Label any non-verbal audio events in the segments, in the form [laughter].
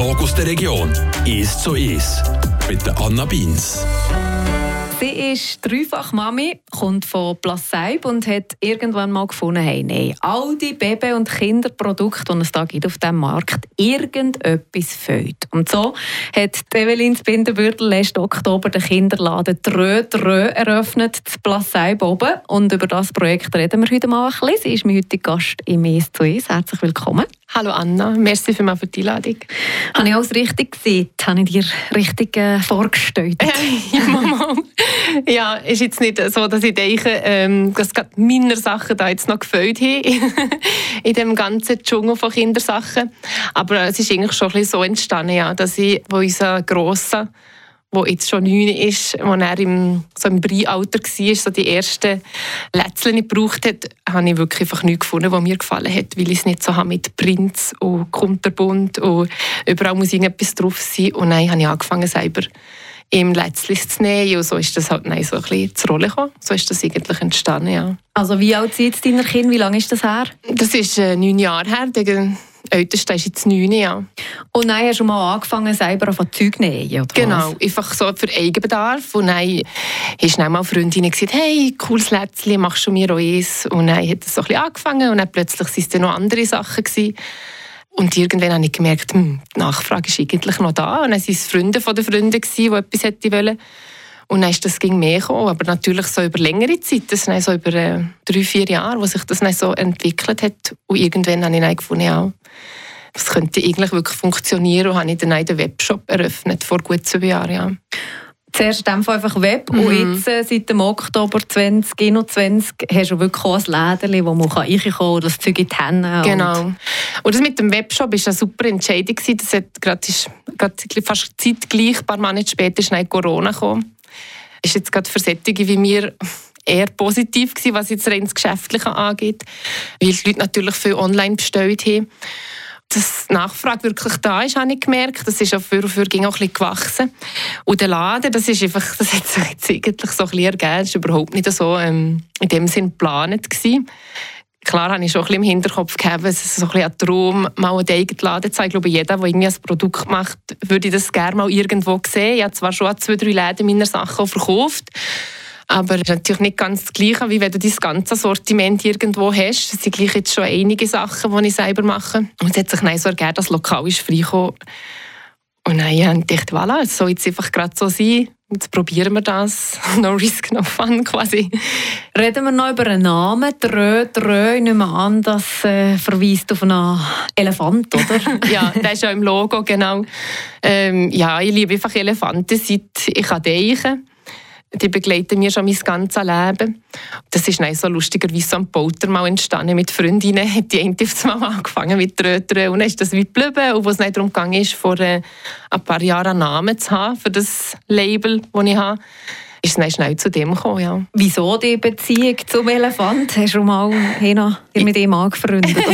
Talk aus der Region. «Ist so ist» mit Anna Beins. Sie ist dreifach Mami, kommt von Plasseib und hat irgendwann mal gefunden, hey, nein, all die Baby- und Kinderprodukte, die es da gibt auf dem Markt, irgendetwas fehlt. Und so hat Evelyn Spindenbürdel letzten Oktober den Kinderladen Trö Trö eröffnet, zu Plasseib oben. Und über das Projekt reden wir heute mal ein bisschen. Sie ist mein heutiger Gast im «Es zu Es». Herzlich willkommen. Hallo Anna, merci für die Einladung. Habe ich alles richtig gesehen? Habe ich dir richtig äh, vorgestellt? [laughs] ja, Mama. ja, ist jetzt nicht so, dass ich denke, ähm, dass gerade meine Sachen da jetzt noch gefällt haben [laughs] in dem ganzen Dschungel von Kindersachen. Aber es ist eigentlich schon ein bisschen so entstanden, ja, dass ich, wo unser Grosser der jetzt schon neun ist, als er im, so im Breialter war, so die ersten Lätzchen gebraucht hat, habe ich wirklich einfach nichts gefunden, was mir gefallen hat, weil ich es nicht so habe mit Prinz und Kunterbund und überall muss irgendetwas drauf sein. Und dann habe ich angefangen, selber im Lätzchen zu nähen und so ist das halt nein, so ein bisschen zur Rolle gekommen. So ist das eigentlich entstanden, ja. Also wie alt sind jetzt deine Kinder? Wie lange ist das her? Das ist äh, neun Jahre her älteste ist jetzt neun, ja. Und dann hast du mal angefangen, selber auf Zeug zu nähen, oder Genau, was? einfach so für Eigenbedarf. Und dann hast schnell mal Freundinnen gesagt, hey, cooles Lätzchen, machst du mir auch eins? Und dann hat es so ein bisschen angefangen und dann plötzlich waren es dann noch andere Sachen. Gewesen. Und irgendwann habe ich gemerkt, hm, die Nachfrage ist eigentlich noch da. Und dann waren es Freunde von den Freunden, die etwas hätten wollen. Und dann ist das ging mehr gekommen, aber natürlich so über längere Zeit, das sind so über äh, drei, vier Jahre, wo sich das dann so entwickelt hat. Und irgendwann habe ich dann gefunden, ja, das könnte eigentlich wirklich funktionieren und habe ich dann den Webshop eröffnet, vor gut zwei Jahren. Ja. Zuerst einfach Web mhm. und jetzt äh, seit dem Oktober 2021 hast du wirklich auch ein Läden, wo man reinkommen kann, das Zeug in die Hände Genau. Und, und das mit dem Webshop war eine super Entscheidung. Das hat gerade, ist, gerade fast zeitgleich, ein paar Monate später ist Corona gekommen. Ist jetzt gerade für solche wie mir eher positiv gewesen, was jetzt rein das Geschäftliche angeht, weil die Leute natürlich viel online bestellt haben dass die Nachfrage wirklich da ist, habe ich gemerkt. Das ist auch für, für ging auch ein bisschen gewachsen. Und der Laden, das ist einfach, das hat sich jetzt eigentlich so ein bisschen ergeben. Das war überhaupt nicht so ähm, in dem Sinn geplant. Klar habe ich schon ein bisschen im Hinterkopf gehabt, es ist so ein, bisschen ein Traum, mal einen eigenen Laden zu haben. Ich glaube, jeder, der irgendwie ein Produkt macht, würde das gerne mal irgendwo sehen. Ich habe zwar schon zwei, drei Läden meiner Sachen verkauft, aber es ist natürlich nicht ganz das Gleiche, wie wenn du dein ganzes Sortiment irgendwo hast. Es sind jetzt schon einige Sachen, die ich selber mache. Und es hat sich dann so ergeben, dass lokal ist freigekommen. Und dann habe ich gedacht, voilà, es soll jetzt einfach gerade so sein. Jetzt probieren wir das. [laughs] No risk, no fun quasi. Reden wir noch über einen Namen. Drö, Drö. Ich nehme an, das äh, verweist auf einen Elefant, oder? [laughs] ja, der ist ja im Logo, genau. Ähm, ja, ich liebe einfach Elefanten, seit ich denken die begleiten mich schon mein ganzes Leben. Das ist dann so lustigerweise ein Polter mal entstanden mit Freundinnen. Hat die eine mal angefangen mit Rötern und dann ist das wie geblieben. Und wo es nicht darum ging, vor äh, ein paar Jahren einen Namen zu haben für das Label, das ich habe, ist es dann schnell zu dem gekommen, ja. Wieso die Beziehung zum Elefant? Hast du mal mit ihm angefreundet? [laughs]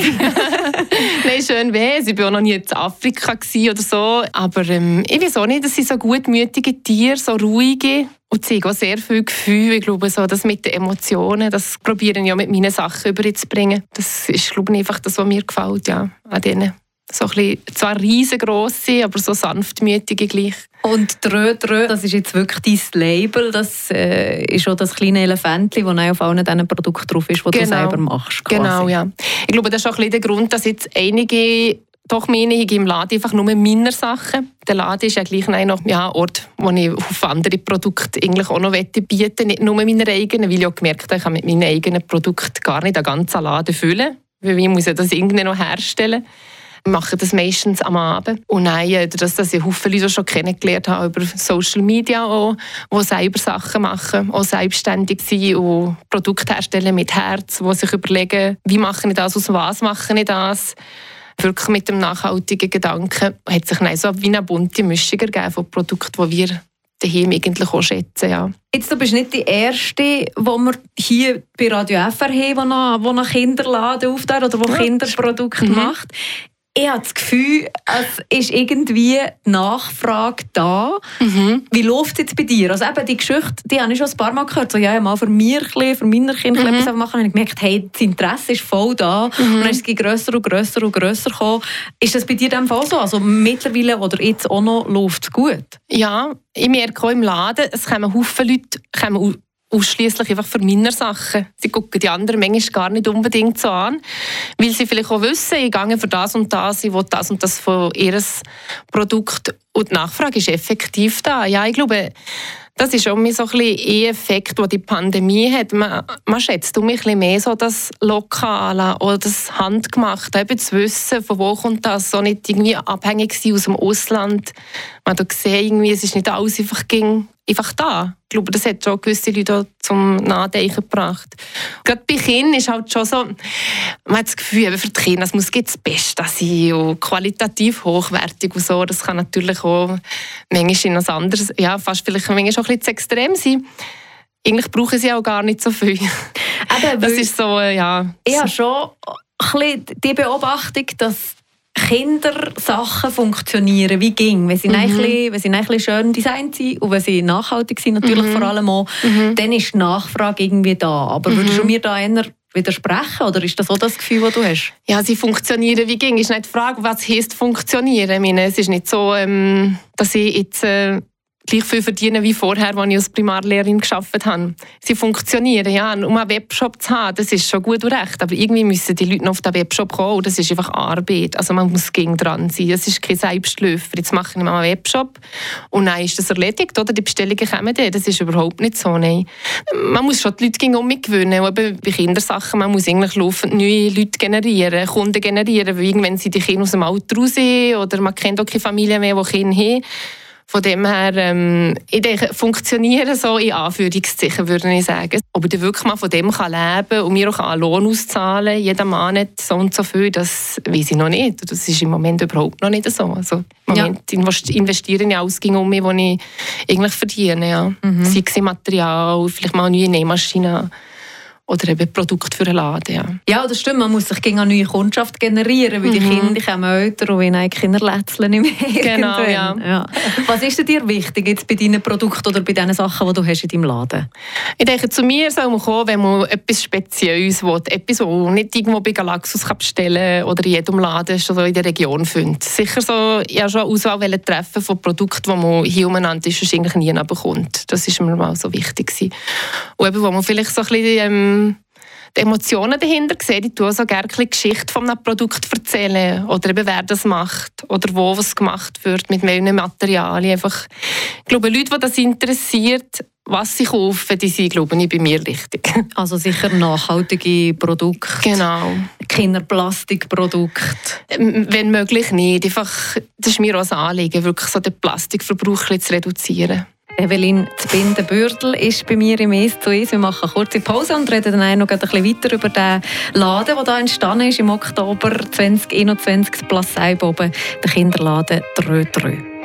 [laughs] Nein, schön weh. Ich war auch noch nie in Afrika oder so. Aber ähm, ich weiß auch nicht, dass sie so gutmütige Tiere, so ruhige und sie auch sehr viel Gefühl. Ich glaube, so, das mit den Emotionen, das probieren ja mit meinen Sachen überzubringen. Das ist, glaube ich, einfach das, was mir gefällt, ja, an denen. So ein bisschen, zwar riesengroße, aber so sanftmütige gleich. Und Drö Drö, das ist jetzt wirklich dein Label. Das äh, ist auch das kleine Elefant, das auf allen diesen Produkten drauf ist, die genau. du selber machst. Quasi. Genau, ja. Ich glaube, das ist auch ein bisschen der Grund, dass jetzt einige doch meine ich im Laden einfach nur meine Sachen. Der Laden ist ja gleich noch ja, ein Ort, wo ich auf andere Produkte eigentlich auch noch bieten. Nicht nur meine eigenen, weil ich auch gemerkt habe, ich kann mit meinen eigenen Produkten gar nicht den ganzen Laden füllen. Weil ich muss ja das irgendwie noch herstellen. Ich mache das meistens am Abend. Und nein, äh, dass, dass ich viele Leute schon kennengelernt habe über Social Media, auch, die selber Sachen machen, auch selbstständig sind und Produkte herstellen mit Herz, die sich überlegen, wie mache ich das, aus was mache ich das wirklich mit dem nachhaltigen Gedanken hat sich dann so wie eine bunte Mischung ergeben von Produkten, die wir daheim eigentlich auch schätzen. Ja. Jetzt, du bist nicht die Erste, die wir hier bei Radio FR haben, die noch, Kinderladen auftaucht oder die ja. Kinderprodukte mhm. macht. Ich habe das Gefühl, es ist irgendwie Nachfrage da. Mhm. Wie läuft es jetzt bei dir? Also eben die Geschichte, die habe ich schon ein paar Mal gehört. So, ja, ja mal für mir, für meine Kinder mhm. etwas machen. Und ich gemerkt, hey, das Interesse ist voll da. Mhm. Und dann ist es grösser und grösser und grösser gekommen. Ist das bei dir dann Fall so? Also mittlerweile oder jetzt auch noch läuft es gut? Ja, ich merke auch im Laden, es kommen Haufen Leute kommen ausschließlich einfach für meine Sachen. Sie gucken die anderen manchmal gar nicht unbedingt so an, weil sie vielleicht auch wissen, ich gehe für das und das, ich will das und das von ihres Produkt und die Nachfrage ist effektiv da. Ja, ich glaube, das ist auch so ein bisschen Effekt, den die Pandemie hat. Man, man schätzt um ein bisschen mehr so das Lokale oder das Handgemachte, eben zu wissen, von wo kommt das, so nicht irgendwie abhängig sein aus dem Ausland. Man hat gesehen, irgendwie, es ist nicht alles einfach ging einfach da. Ich glaube, das hat schon gewisse Leute zum Nachdenken gebracht. Gerade bei Kindern ist halt schon so, man hat das Gefühl, für die Kinder es muss das Beste sein und qualitativ hochwertig und so. Das kann natürlich auch manchmal in etwas anderes, ja, fast vielleicht manchmal auch ein bisschen zu extrem sein. Eigentlich brauchen sie auch gar nicht so viel. Eben, das ist so, ja. Ich habe schon ein bisschen die Beobachtung, dass Kindersachen funktionieren, wie ging, wenn sie, mhm. ein bisschen, wenn sie ein bisschen schön designt sind und wenn sie nachhaltig sind, natürlich mhm. vor allem auch, mhm. dann ist die Nachfrage irgendwie da. Aber mhm. würdest du mir da eher widersprechen oder ist das auch das Gefühl, das du hast? Ja, sie funktionieren wie ging. Ist nicht die Frage, was heißt funktionieren. Ich meine, es ist nicht so, ähm, dass ich jetzt äh, gleich viel verdienen wie vorher, als ich als Primarlehrerin geschafft habe. Sie funktionieren, ja. Um einen Webshop zu haben, das ist schon gut und recht. Aber irgendwie müssen die Leute noch auf den Webshop kommen und das ist einfach Arbeit. Also man muss gegen dran sein. Es ist kein Selbstläufer. Jetzt mache ich mal einen Webshop und dann ist das erledigt, oder? Die Bestellungen kommen dann. Das ist überhaupt nicht so, nein. Man muss schon die Leute gegen um mitgewöhnen. Und bei Kindersachen, man muss eigentlich laufend neue Leute generieren, Kunden generieren, weil irgendwann sind die Kinder aus dem Alter raus oder man kennt auch keine Familie mehr, die Kinder haben. Von dem her, ähm, ich denke, funktionieren so in Anführungszeichen, würde ich sagen. Ob ich wirklich mal von dem kann leben und mir auch einen Lohn auszahlen jeden Monat so und so viel, das weiß ich noch nicht. Das ist im Moment überhaupt noch nicht so. Also, Im Moment ja. investiere ich Ausgänge um mich, die ich eigentlich verdiene. Ja. Mhm. Sei es Material, vielleicht mal eine neue Nähmaschine oder eben Produkt für einen Laden. Ja. ja, das stimmt. Man muss sich gegen eine neue Kundschaft generieren, weil mhm. die Kinder kommen älter und wollen Kinder lätzeln nicht mehr. Genau, ja. ja. Was ist dir wichtig jetzt bei deinen Produkten oder bei den Sachen, die du hast in deinem Laden? Ich denke, zu mir soll man kommen, wenn man etwas Spezielles will. Etwas, das man nicht irgendwo bei Galaxus kann bestellen oder in jedem Laden schon in der Region findet. Sicher so, ich habe schon eine Auswahl treffen von Produkten, die man hier umeinander ist, wahrscheinlich nie bekommt. Das ist mir mal so wichtig. Und eben, wo man vielleicht so ein bisschen ähm, ähm, die Emotionen dahinter sehen. Ich tue so gerne die Geschichte von einem Produkt erzählen oder eben wer das macht oder wo was gemacht wird, mit welchen Materialien. Einfach, ich glaube, Leute, die das interessiert, was sie kaufen, die sind, glaube ich, bei mir richtig. [laughs] Also sicher nachhaltige Produkte. Genau. Kinderplastikprodukte. Ähm, wenn möglich nicht. Einfach, das ist mir auch ein Anliegen, wirklich so den Plastikverbrauch zu reduzieren. Evelyn Zbinden-Bürdel ist bei mir im «Es zu Es». Wir machen eine kurze Pause und reden dann noch ein bisschen weiter über den Laden, der hier entstanden ist im Oktober 2021, Plus Seiboben, der Kinderladen «Drö Drö».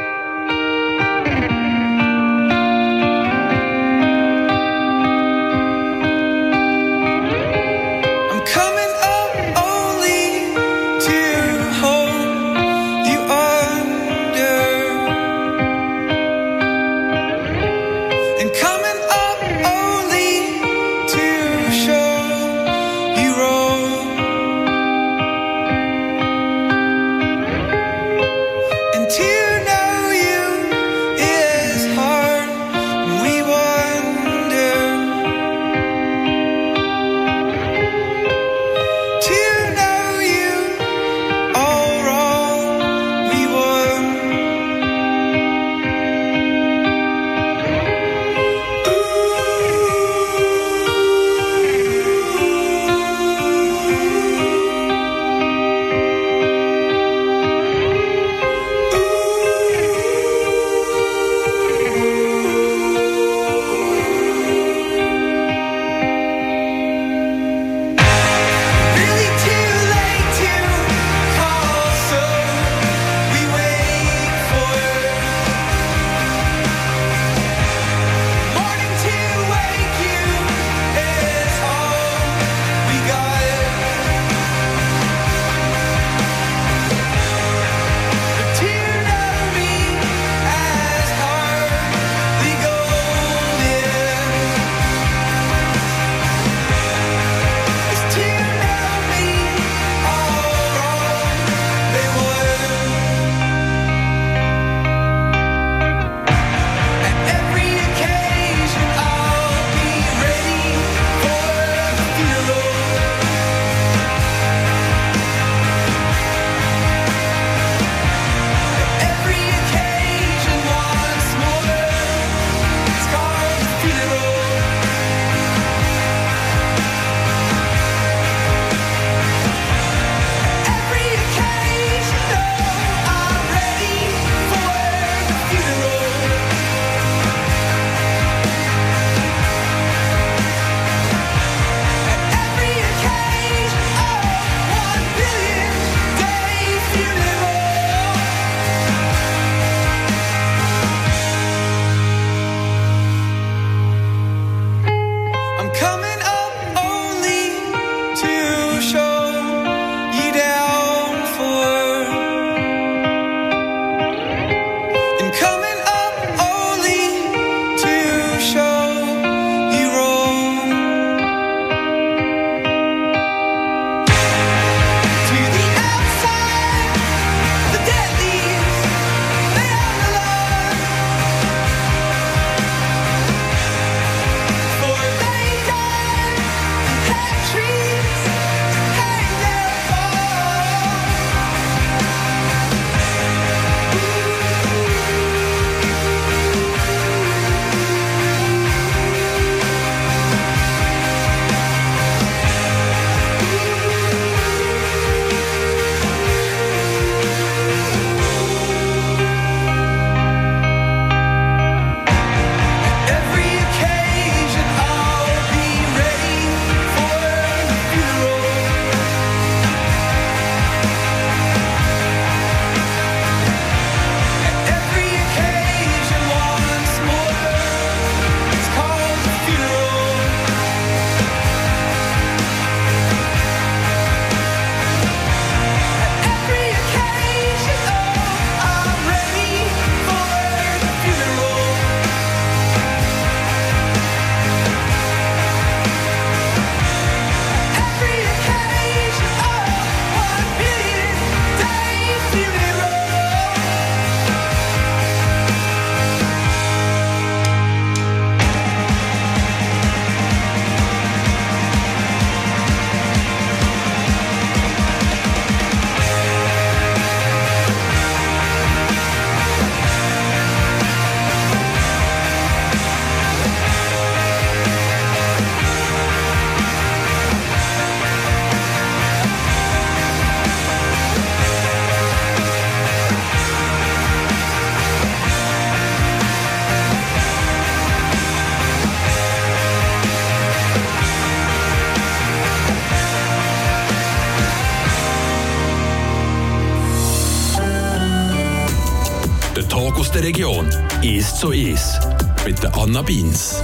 Zu ist» mit der Anna Beins.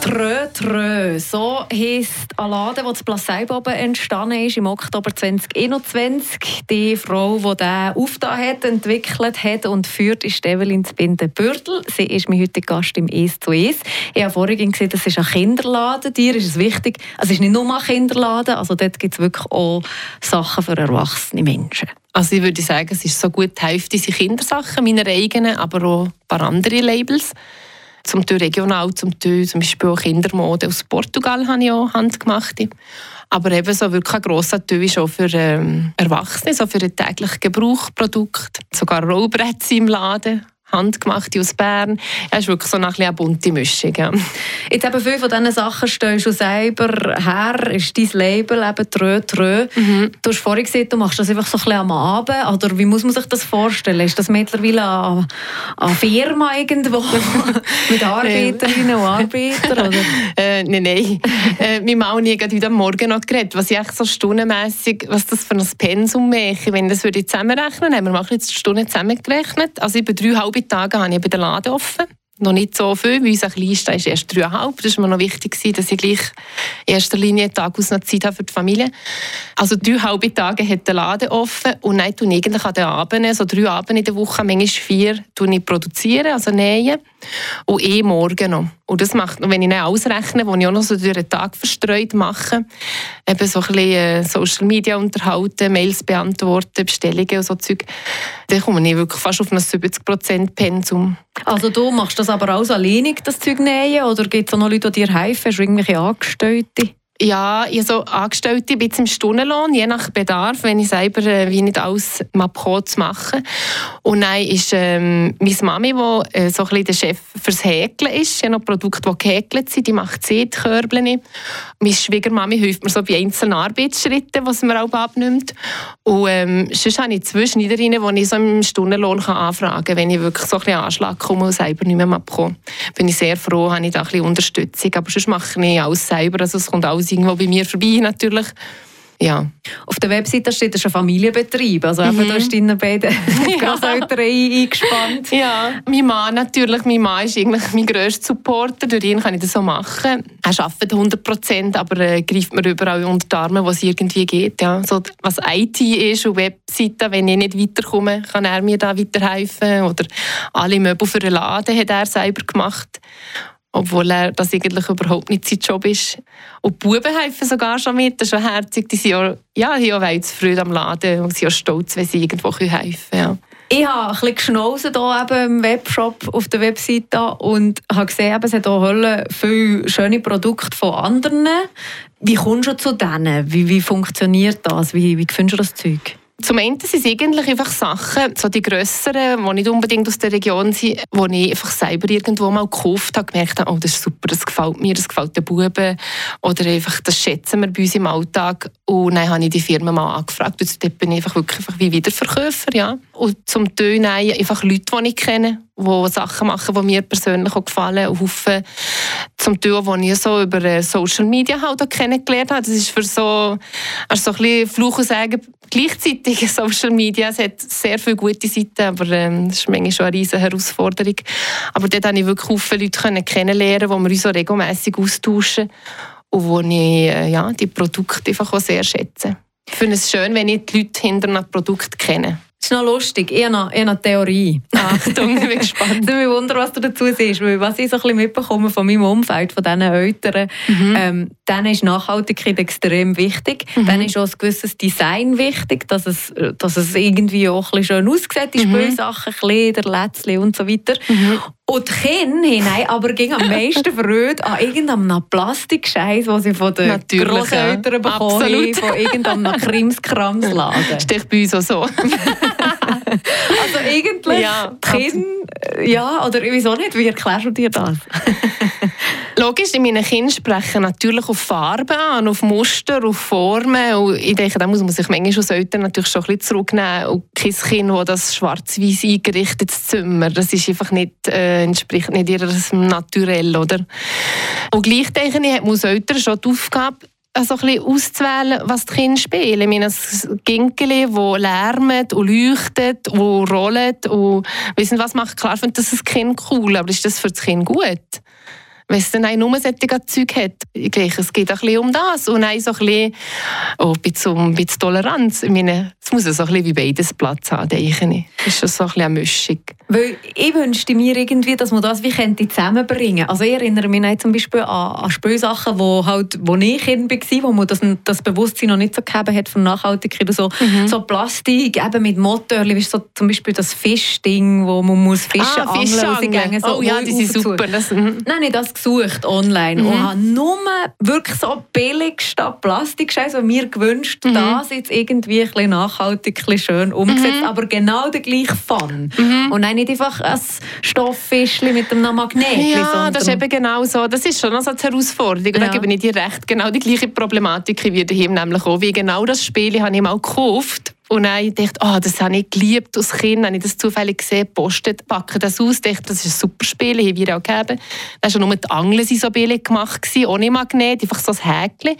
Trö, trö. So heisst ein Laden, der zu Plasseiboben entstanden ist im Oktober 2021. Die Frau, die diesen aufgetan hat, entwickelt hat und führt, ist Evelyn Zbinden-Bürdel. Sie ist mein heutiger Gast im «Es zu Es». Ich habe vorhin gesehen, das ist ein Kinderladen. Dir ist es wichtig. Es ist nicht nur ein Kinderladen, also dort gibt es wirklich auch Sachen für erwachsene Menschen. Also ich würde sagen, es ist so gut die Hälfte sind Kindersachen, meine eigenen, aber auch ein paar andere Labels zum Teil regional, zum Teil zum Beispiel auch Kindermode aus Portugal habe ich auch handgemachte. Aber eben so wirklich ein grosser Teil ist auch für ähm, Erwachsene, so für den täglichen Gebrauch Produkt. Sogar Rollbretter im Laden handgemachte aus Bern. Es ist wirklich so eine bunte Mischung. Ja. Jetzt eben viele von diesen Sachen stehen schon selber her, ist dein Label eben Trö Trö. Mhm. Du hast vorhin gesagt, du machst das einfach so ein bisschen am Abend, oder wie muss man sich das vorstellen? Ist das mittlerweile eine, eine Firma irgendwo [laughs] mit Arbeiterinnen und Arbeitern? Oder? [laughs] äh, nein, nein. äh, wir haben auch nie heute Morgen noch geredet, was ich echt so stundenmässig, was das für ein Pensum mache. Wenn das würde ich zusammenrechnen, haben wir machen jetzt die Stunden zusammengerechnet. Also ich bin drei halbe Tage habe ich bei der Laden offen. Noch nicht so viel, weil unser Kleinster ist erst dreieinhalb. Das war mir noch wichtig, dass ich gleich in erster Linie Tag aus noch Zeit habe für die Familie. Also drei halbe Tage hat der Laden offen und dann ich eigentlich an den Abenden, so drei Abende in der Woche, manchmal vier, tue ich produzieren, also nähen und eh morgen noch. Und das macht, wenn ich dann ausrechne, wo ich auch noch so durch den Tag verstreut mache, eben so ein bisschen äh, Social Media unterhalten, Mails beantworten, Bestellungen und so Zeug, dann komme ich wirklich fast auf ein 70% Pensum. Also du machst das aber auch alleinig, das Zeug nähen, oder gibt es auch noch Leute, die dir helfen? Hast du irgendwelche Angestellte? Ja, ich so Angestellte bin im Stundenlohn, je nach Bedarf, wenn ich selber äh, wie nicht alles Mapco zu machen. Und dann ist ähm, meine Mami, die äh, so ein bisschen der Chef fürs Häkeln ist, ja noch Produkte, die gehäkelt sind, die macht sie, die Körbchen. Meine Schwiegermami hilft mir so bei einzelnen Arbeitsschritten, was mir auch abnimmt. Und ähm, sonst habe ich zwei die ich so im Stundenlohn kann anfragen kann, wenn ich wirklich so ein bisschen Anschlag komme und selber nicht mehr Mapco. Bin ich sehr froh, habe ich da ein bisschen Unterstützung. Aber sonst mache ich alles selber, also es kommt alles alles irgendwo bei mir vorbei natürlich. Ja. Auf der Webseite steht, das ist ein Familienbetrieb. Also mhm. da ist deine beiden Großeltern [laughs] [laughs] ja. eingespannt. Ja, mein Mann natürlich. Mein Mann ist eigentlich mein grösster Supporter. Durch ihn kann ich das so machen. Er arbeitet 100 Prozent, aber äh, greift mir überall unter die Arme, wo es irgendwie geht. Ja. So, was IT ist und Webseiten, wenn ich nicht weiterkomme, kann er mir da weiterhelfen. Oder alle Möbel für den Laden hat er selber gemacht obwohl er das eigentlich überhaupt nicht sein Job ist. Und die Buben helfen sogar schon mit, das ist schon herzig. Die sind auch, ja, die haben auch Freude am Laden und sind auch stolz, wenn sie irgendwo helfen können. Ja. Ich habe ein bisschen geschnauzen hier eben im Webshop auf der Webseite und habe gesehen, es hat auch viele schöne Produkte von anderen. Wie kommst du zu denen? Wie, wie funktioniert das? Wie, wie findest du das Zeug? Zum einen sind es eigentlich einfach Sachen, so die grösseren, die nicht unbedingt aus der Region sind, die ich einfach selber irgendwo mal gekauft habe, gemerkt habe, oh, das ist super, das gefällt mir, das gefällt den Buben oder einfach, das schätzen wir bei uns im Alltag. Und dann habe ich die Firma mal angefragt und dort bin ich einfach wirklich einfach wie Wiederverkäufer, ja. Und zum Teil einfach Leute, die ich kenne, die Sachen machen, die mir persönlich auch gefallen und hoffen, zum Teil, die ich so über äh, Social Media halt kennengelernt habe. Das ist für so, also so ein bisschen Fluch und Sagen gleichzeitig [laughs] Social Media. Es hat sehr viele gute Seiten, aber ähm, das ist manchmal schon eine riesige Herausforderung. Aber dort konnte ich wirklich viele Leute kennenlernen, wo wir uns so regelmässig austauschen und wo ich äh, ja, die Produkte einfach auch sehr schätze. Ich finde es schön, wenn ich die Leute hinter einem Produkt kenne. Das ist noch lustig. Ich habe eine, eine Theorie. [laughs] Achtung, ich bin gespannt. [laughs] ich mich wundern, was du dazu siehst. Weil was ich so ein bisschen mitbekomme von meinem Umfeld, von diesen Eltern, mhm. ähm, dann ist Nachhaltigkeit extrem wichtig. Mhm. Dann ist auch ein gewisses Design wichtig, dass es, dass es irgendwie auch ein bisschen schön aussieht, die mhm. Spielsachen, Kleider, Lätzchen und so weiter. Mhm. Und die Kinder haben aber ging am meisten Freude an irgendeinem Plastikscheiß, den sie von den Großeltern bekommen haben, von irgendeinem Krimskramsladen. Stich bei uns auch so. [laughs] also eigentlich ja, Kinder, ja, oder wieso nicht? Wie erklärst du dir das? [laughs] Logisch, meine Kinder sprechen natürlich auf Farben an, auf Muster, auf Formen. Und ich denke, da muss man sich manchmal als Eltern natürlich schon ein bisschen zurücknehmen. Und kein Kind, das das schwarz-weiß eingerichtetes Zimmer, das ist einfach nicht, äh, entspricht nicht ihrem Naturell, oder? Und gleich denke ich, hat man Eltern schon die Aufgabe, also ein auszuwählen, was die Kinder spielen. Ich meine, das Ginkeli, das lärmt und leuchtet und rollt und wissen was macht. Klar findet das das Kind cool, aber ist das für das Kind gut? Wenn es dann nur solche Zeug hat. Ich denke, es geht ein bisschen um das und auch so ein bisschen, oh, ein bisschen ein bisschen Toleranz. Ich meine, es muss so ein bisschen wie beides Platz haben, denke ich. Das ist schon so ein bisschen eine Mischung. Weil ich wünschte mir irgendwie, dass man das wie könnte zusammenbringen Also ich erinnere mich zum Beispiel an, an Spielsachen, wo, halt, wo ich Kind war, wo man das, das Bewusstsein noch nicht so gegeben hat von Nachhaltigkeit. So, mhm. so Plastik, eben mit Motorli, wie so zum Beispiel das Fischding, wo man muss Fische ah, angeln muss. So oh ja, die sind super. Das, mhm. Nein, nicht das gesucht online mhm. und habe nur wirklich so billig statt Plastikscheiß und mir gewünscht, mhm. das jetzt irgendwie ein bisschen nachhaltig, ein bisschen schön umgesetzt, mhm. aber genau der gleiche Fun. Mhm. Und nicht einfach ein Stofffischchen mit einem Magnet. Ja, das ist eben genau so. Das ist schon eine Herausforderung. Ja. Da gebe ich dir recht. Genau die gleiche Problematik wie daheim nämlich auch. Wie genau das Spiel habe ich mal gekauft und dann dachte ich, oh, das habe ich geliebt als Kind, habe ich das zufällig gesehen, postet, packe das aus, dachte, das ist ein super Spiel, haben wir auch gegeben. Da war nur die Angeln so billig gemacht, ohne Magnet, einfach so ein Häkchen.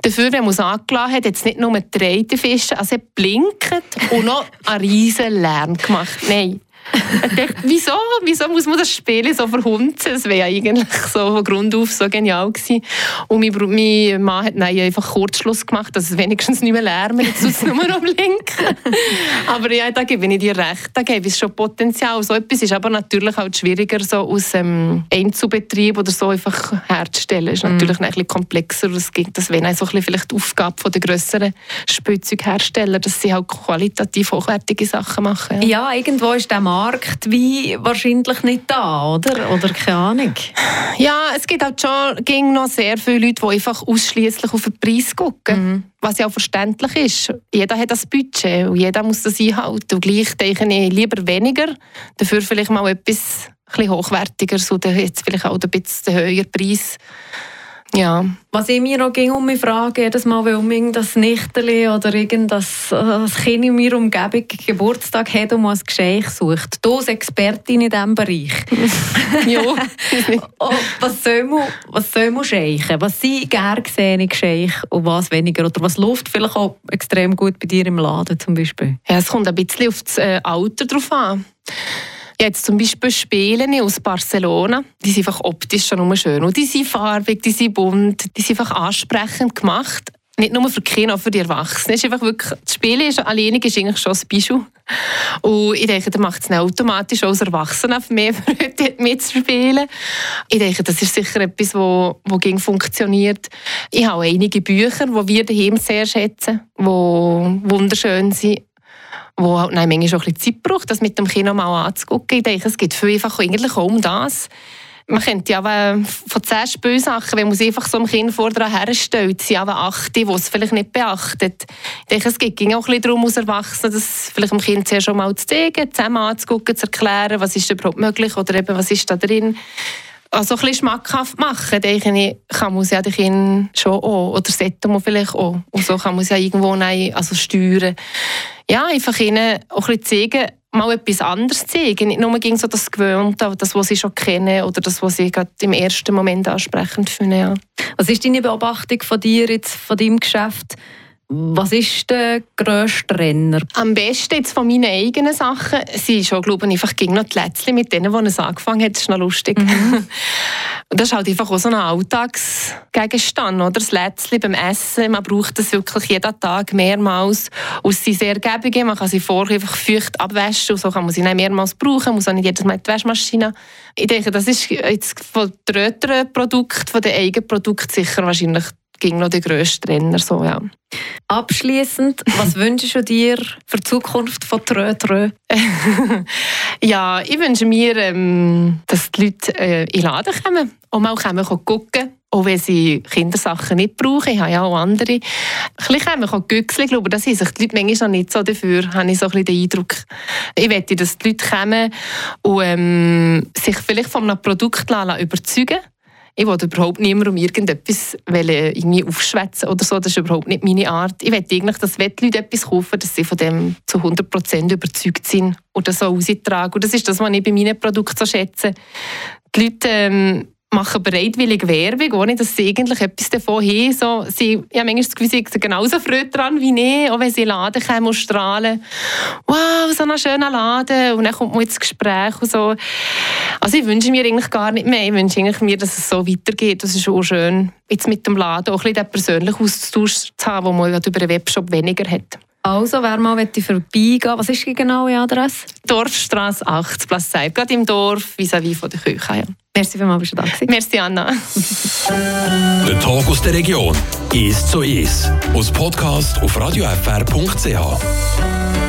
Dafür, wenn man es angelassen hat, hat es nicht nur drei Fische, also blinkt und noch einen riesen Lärm gemacht. Nein, ich [laughs] dachte, wieso? Wieso muss man das Spiel so verhunzen? Das wäre eigentlich so von Grund auf so genial gewesen. Und mein, mein Mann hat nein, einfach Kurzschluss gemacht, dass es wenigstens nicht mehr lärmt, jetzt es nur am Linken. aber ja, da gebe ich dir recht, da gebe ich schon Potenzial. So etwas ist aber natürlich auch schwieriger, so aus ähm, Einzelbetrieb oder so einfach herzustellen. Das ist mhm. natürlich mm. ein bisschen komplexer. Das, gibt, das wäre so vielleicht die Aufgabe der grösseren Spielzeughersteller, dass sie halt qualitativ hochwertige Sachen machen. Ja, ja irgendwo ist der Mann Markt wie wahrscheinlich nicht da, oder? Oder keine Ahnung? Ja, es gibt halt schon ging noch sehr viele Leute, die einfach ausschließlich auf den Preis gucken. Mhm. Was ja auch verständlich ist. Jeder hat das Budget und jeder muss das einhalten. Und gleich denke ich lieber weniger, dafür vielleicht mal etwas ein hochwertiger, so jetzt vielleicht auch ein bisschen höher Preis ja. Was ich mir auch ging um mich frage, jedes Mal, wenn irgendein Nichterli oder irgendein äh, Kind in meiner Umgebung Geburtstag hat und ein Geschenk sucht. Du als Expertin in diesem Bereich. [laughs] ja. [laughs] oh, was soll man, was soll man schenken? Was sind gerne gesehene Geschenke und was weniger? Oder was läuft vielleicht auch extrem gut bei dir im Laden zum Beispiel? Ja, es kommt ein bisschen auf das äh, Alter drauf an. Jetzt zum Beispiel Spiele aus Barcelona, die sind einfach optisch schon immer schön. Und die sind farbig, die sind bunt, die sind einfach ansprechend gemacht. Nicht nur für die Kinder, auch für die Erwachsenen. ist einfach wirklich, das Spiel ist, alleinig ist eigentlich schon ein Bijou. Und ich denke, das macht es automatisch auch als Erwachsener [laughs] mehr Freude mitzuspielen. Ich denke, das ist sicher etwas, wo, wo funktioniert. Ich habe einige Bücher, die wir daheim sehr schätzen, die wunderschön sind wo halt nein, manchmal auch ein bisschen Zeit braucht, das mit dem Kino mal anzugucken. Ich denke, es geht viel einfach eigentlich auch um das. Man kennt ja aber von zehn Spielsachen, wenn man sie einfach so einem Kind vor herstellt, sind aber acht, die es vielleicht nicht beachtet. Ich denke, es geht auch ein bisschen darum, als Erwachsene, das vielleicht dem Kind zuerst schon mal zu zeigen, zusammen anzugucken, zu erklären, was ist überhaupt möglich oder eben, was ist da drin also ein bisschen schmackhaft machen, denke ich, kann man ja den Kindern schon auch, oder sollte man vielleicht auch. Und so kann man es ja irgendwo nein, also steuern. Ja, einfach ihnen auch ein bisschen zeigen, mal etwas anderes zeigen. Nicht nur gegen so das Gewöhnte, das, was sie schon kennen oder das, was sie gerade im ersten Moment ansprechend finden. Ja. Was ist deine Beobachtung von dir jetzt, von deinem Geschäft? Was ist der grösste Renner? Am besten jetzt von meinen eigenen Sachen. Sie ist schon, glaube ich, einfach gegen noch die Lätzchen mit denen, die es angefangen hat. Das ist noch lustig. Mhm. [laughs] das ist halt einfach auch so ein Alltagsgegenstand. Oder? Das Lätzchen beim Essen, man braucht das wirklich jeden Tag mehrmals. Und sie sind sehr gebig. Man kann sie vorher einfach feucht abwaschen. Und so kann man sie nicht mehrmals brauchen. Man muss auch nicht jedes Mal die Waschmaschine. Ich denke, das ist jetzt von den Produkten, von den eigenen Produkten sicher wahrscheinlich ging noch der grösste Renner. So, ja. Abschließend, was [laughs] wünschst du dir für die Zukunft von Trö Trö? [laughs] ja, ich wünsche mir, ähm, dass die Leute äh, in den Laden kommen und mal kommen gucken auch wenn sie Kindersachen nicht brauchen, ich habe ja auch andere. Ein bisschen kommen, kann güchseln, glaube das sind sich die Leute manchmal noch nicht so dafür, habe ich so ein bisschen den Eindruck. Ich möchte, dass die Leute kommen und ähm, sich vielleicht von einem Produkt überzeugen lassen ich will überhaupt niemandem irgendetwas irgendwie aufschwätzen oder so. Das ist überhaupt nicht meine Art. Ich will eigentlich, dass die Leute etwas kaufen, dass sie von dem zu 100% überzeugt sind das so austragen. Und das ist das, was ich bei meinen Produkten so schätze. Die Leute ähm, machen bereitwillig Werbung, ohne dass sie eigentlich etwas davon haben. So, sie, habe manchmal das Gefühl, sie sind genauso früh dran wie ich, auch wenn sie in den Laden kommen und strahlen. Wow, so ein schöner Laden. Und dann kommt man ins Gespräch und so. Also ich wünsche mir eigentlich gar nicht mehr. Ich wünsche eigentlich mir, dass es so weitergeht. Das ist auch schön, jetzt mit dem Laden auch ein bisschen den persönlichen Austausch zu haben, den man über einen Webshop weniger hat. Also, wer mal vorbeigehen was ist die genaue Adresse? Dorfstraße 8, Platz 7, gerade im Dorf, vis-à-vis von der Küche. Ja. Merci vielmals, bist du da gewesen. Merci, Anna. [laughs] der Tag aus der Region, ist zu ist. Aus Podcast auf radiofr.ch.